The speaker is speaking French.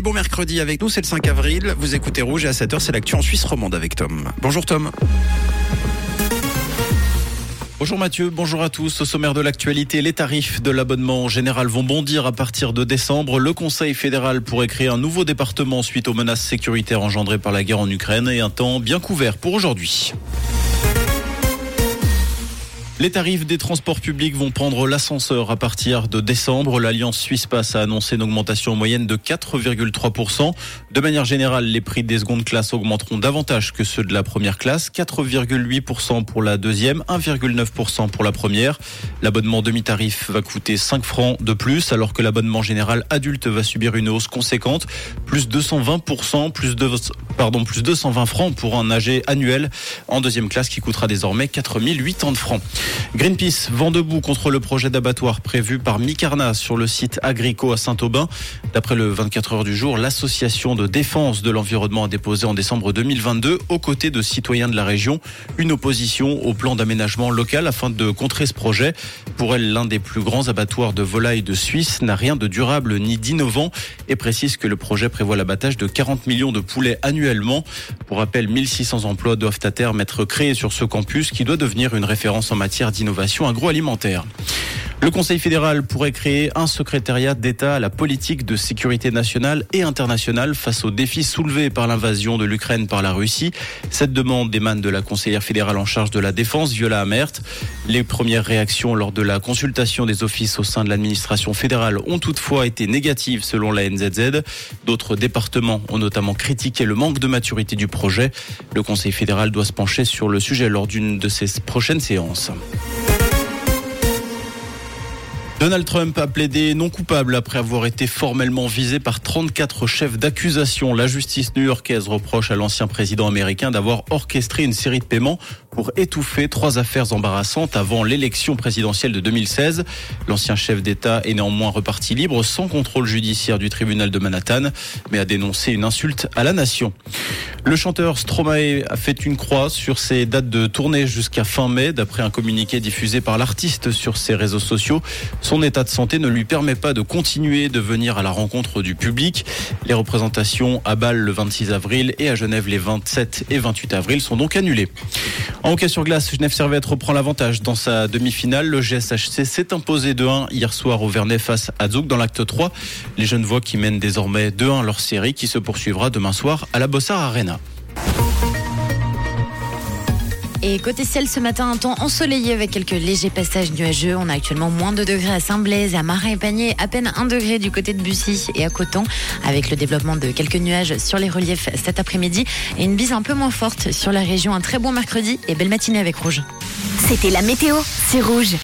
Et bon mercredi avec nous, c'est le 5 avril. Vous écoutez Rouge et à 7h, c'est l'actu en Suisse romande avec Tom. Bonjour Tom. Bonjour Mathieu, bonjour à tous. Au sommaire de l'actualité, les tarifs de l'abonnement général vont bondir à partir de décembre. Le Conseil fédéral pourrait créer un nouveau département suite aux menaces sécuritaires engendrées par la guerre en Ukraine et un temps bien couvert pour aujourd'hui. Les tarifs des transports publics vont prendre l'ascenseur à partir de décembre. L'Alliance Suisse passe a annoncé une augmentation moyenne de 4,3%. De manière générale, les prix des secondes classes augmenteront davantage que ceux de la première classe. 4,8% pour la deuxième, 1,9% pour la première. L'abonnement demi-tarif va coûter 5 francs de plus, alors que l'abonnement général adulte va subir une hausse conséquente, plus 220%, plus de, pardon, plus 220 francs pour un âgé annuel en deuxième classe qui coûtera désormais 4080 francs. Greenpeace vend debout contre le projet d'abattoir prévu par Micarna sur le site Agrico à Saint-Aubin. D'après le 24 heures du jour, l'association de défense de l'environnement a déposé en décembre 2022, aux côtés de citoyens de la région, une opposition au plan d'aménagement local afin de contrer ce projet. Pour elle, l'un des plus grands abattoirs de volailles de Suisse n'a rien de durable ni d'innovant et précise que le projet prévoit l'abattage de 40 millions de poulets annuellement. Pour rappel, 1600 emplois doivent à terme être créés sur ce campus qui doit devenir une référence en matière d'innovation agroalimentaire. Le Conseil fédéral pourrait créer un secrétariat d'État à la politique de sécurité nationale et internationale face aux défis soulevés par l'invasion de l'Ukraine par la Russie. Cette demande émane de la conseillère fédérale en charge de la défense, Viola Amert. Les premières réactions lors de la consultation des offices au sein de l'administration fédérale ont toutefois été négatives selon la NZZ. D'autres départements ont notamment critiqué le manque de maturité du projet. Le Conseil fédéral doit se pencher sur le sujet lors d'une de ses prochaines séances. Donald Trump a plaidé non coupable après avoir été formellement visé par 34 chefs d'accusation. La justice new-yorkaise reproche à l'ancien président américain d'avoir orchestré une série de paiements pour étouffer trois affaires embarrassantes avant l'élection présidentielle de 2016. L'ancien chef d'État est néanmoins reparti libre sans contrôle judiciaire du tribunal de Manhattan, mais a dénoncé une insulte à la nation. Le chanteur Stromae a fait une croix sur ses dates de tournée jusqu'à fin mai, d'après un communiqué diffusé par l'artiste sur ses réseaux sociaux. Son état de santé ne lui permet pas de continuer de venir à la rencontre du public. Les représentations à Bâle le 26 avril et à Genève les 27 et 28 avril sont donc annulées. En hockey sur glace, Genève Servette reprend l'avantage dans sa demi-finale. Le GSHC s'est imposé 2-1 hier soir au Vernet face à Zouk dans l'acte 3. Les jeunes voix qui mènent désormais 2-1 leur série qui se poursuivra demain soir à la Bossard Arena. Et côté ciel, ce matin, un temps ensoleillé avec quelques légers passages nuageux. On a actuellement moins de degrés à Saint-Blaise, à Marin et Panier, à peine 1 degré du côté de Bussy et à Coton, avec le développement de quelques nuages sur les reliefs cet après-midi et une bise un peu moins forte sur la région. Un très bon mercredi et belle matinée avec Rouge. C'était la météo, c'est Rouge.